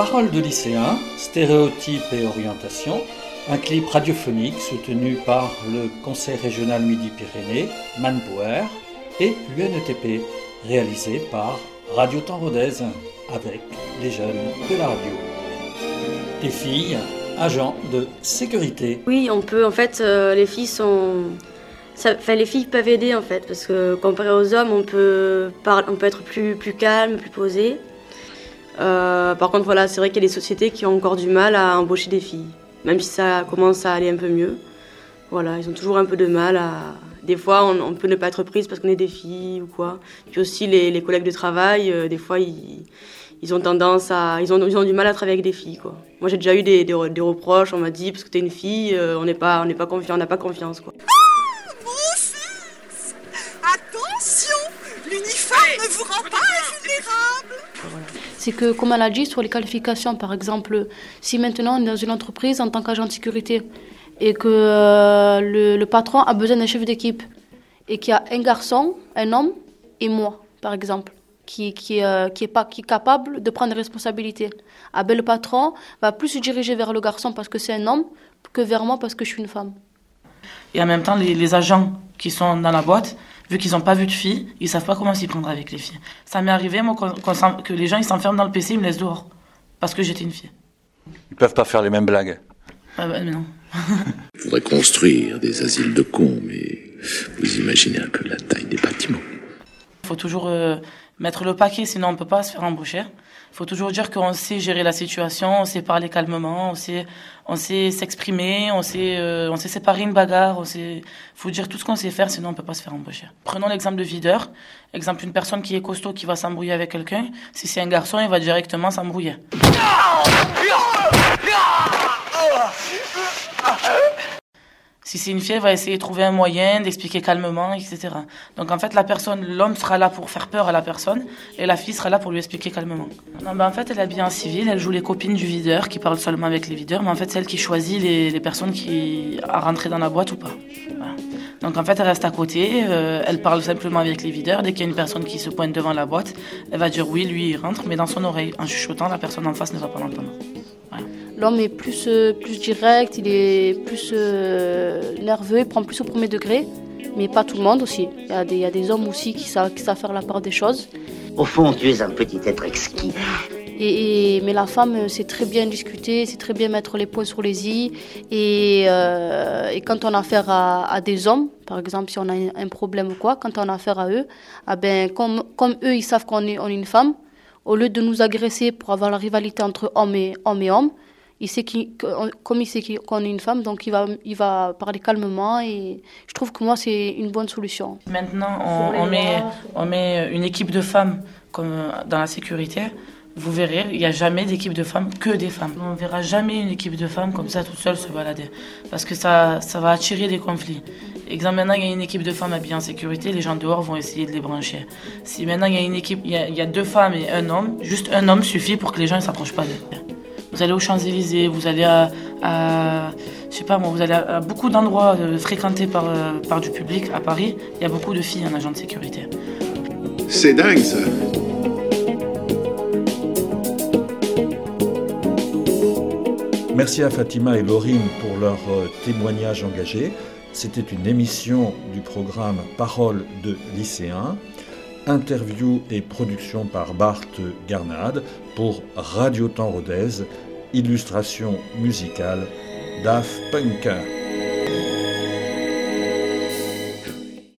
Paroles de lycéens, stéréotypes et orientation, un clip radiophonique soutenu par le Conseil régional Midi-Pyrénées, Manpower et l'UNETP, réalisé par Radio Temps Rodez avec les jeunes de la radio. Des filles, agents de sécurité. Oui, on peut, en fait, euh, les filles sont. Ça, les filles peuvent aider en fait, parce que comparé aux hommes, on peut, être plus calme, plus posé. Euh, par contre, voilà, c'est vrai qu'il y a des sociétés qui ont encore du mal à embaucher des filles, même si ça commence à aller un peu mieux. Voilà, ils ont toujours un peu de mal à. Des fois, on, on peut ne pas être prise parce qu'on est des filles ou quoi. Puis aussi, les, les collègues de travail, euh, des fois, ils, ils ont tendance à. Ils ont, ils ont du mal à travailler avec des filles, quoi. Moi, j'ai déjà eu des, des, re- des reproches. On m'a dit, parce que t'es une fille, euh, on n'est pas, on n'est pas confiant, on n'a pas confiance, quoi. Mon fils Attention L'uniforme ne vous rend C'est que, comme elle a dit, sur les qualifications, par exemple, si maintenant on est dans une entreprise en tant qu'agent de sécurité et que euh, le, patron a besoin d'un chef d'équipe et qu'il y a un garçon, un homme et moi, par exemple, qui, qui, euh, qui, est, pas, qui capable de prendre des responsabilités, ah ben, le patron va plus se diriger vers le garçon parce que c'est un homme que vers moi parce que je suis une femme. Et en même temps, les agents qui sont dans la boîte, vu qu'ils n'ont pas vu de filles, ils savent pas comment s'y prendre avec les filles. Ça m'est arrivé, moi, s'en- que les gens ils s'enferment dans le PC, ils me laissent dehors. Parce que j'étais une fille. Ils peuvent pas faire les mêmes blagues. Ah bah, mais non. Il faudrait construire des asiles de cons, mais vous imaginez un peu la taille des bâtiments. Il faut toujours euh, mettre le paquet, sinon on peut pas se faire embaucher. Il faut toujours dire qu'on sait gérer la situation, on sait parler calmement, on sait, on sait s'exprimer, on sait, euh, on sait séparer une bagarre, on sait, faut dire tout ce qu'on sait faire, sinon on peut pas se faire embaucher. Prenons l'exemple de videur. Exemple, une personne qui est costaud, qui va s'embrouiller avec quelqu'un. Si c'est un garçon, il va directement s'embrouiller. Si c'est une fille, elle va essayer de trouver un moyen d'expliquer calmement, etc. Donc en fait, la personne, l'homme sera là pour faire peur à la personne et la fille sera là pour lui expliquer calmement. En fait, elle est habillée en civil, elle joue les copines du videur qui parlent seulement avec les videurs, mais en fait, c'est elle qui choisit les, personnes qui à rentrer dans la boîte ou pas. Donc en fait, elle reste à côté, euh, elle parle simplement avec les videurs. Dès qu'il y a une personne qui se pointe devant la boîte, elle va dire oui, lui, il rentre, mais dans son oreille. En chuchotant, la personne en face ne va pas l'entendre. L'homme est plus, euh, plus direct, il est plus euh, nerveux, il prend plus au premier degré, mais pas tout le monde aussi. Il y a des, il y a des hommes aussi qui savent, qui savent faire la part des choses. Au fond, tu es un petit être exquis. Et, et- mais la femme, euh, c'est très bien discuter, c'est très bien mettre les points sur les i. Et, euh, et quand on a affaire à, à des hommes, par exemple, si on a un- un problème ou quoi, quand on a affaire à eux, ah ben, comme, comme eux, ils savent qu'on est, on est une femme, au lieu de nous agresser pour avoir la rivalité entre hommes et hommes, et hommes il sait qu'il- comme il sait qu'on est une femme, donc il va, il va parler calmement. Et je trouve que moi, c'est une bonne solution. Maintenant, on, on met, on met une équipe de femmes comme dans la sécurité. Vous verrez, il n'y a jamais d'équipe de femmes que des femmes. On ne verra jamais une équipe de femmes comme ça toute seule se balader. Parce que ça, ça va attirer des conflits. Exemple, maintenant, il y a une équipe de femmes habillées en sécurité, les gens dehors vont essayer de les brancher. Si maintenant, il y a une équipe, il y a, il y a deux femmes et un homme, juste un homme suffit pour que les gens ne s'approchent pas d'eux. Vous allez aux Champs-Élysées, vous allez à, à- je sais pas moi, vous allez à, à beaucoup d'endroits euh, fréquentés par, euh, par du public à Paris, il y a beaucoup de filles en agent de sécurité. C'est dingue ça. Merci à Fatima et Laurine pour leur euh, témoignage engagé. C'était une émission du programme Parole de lycéens. Interview et production par Bart Garnade pour Radio Temps Rodez. Illustration musicale d'Af Punker.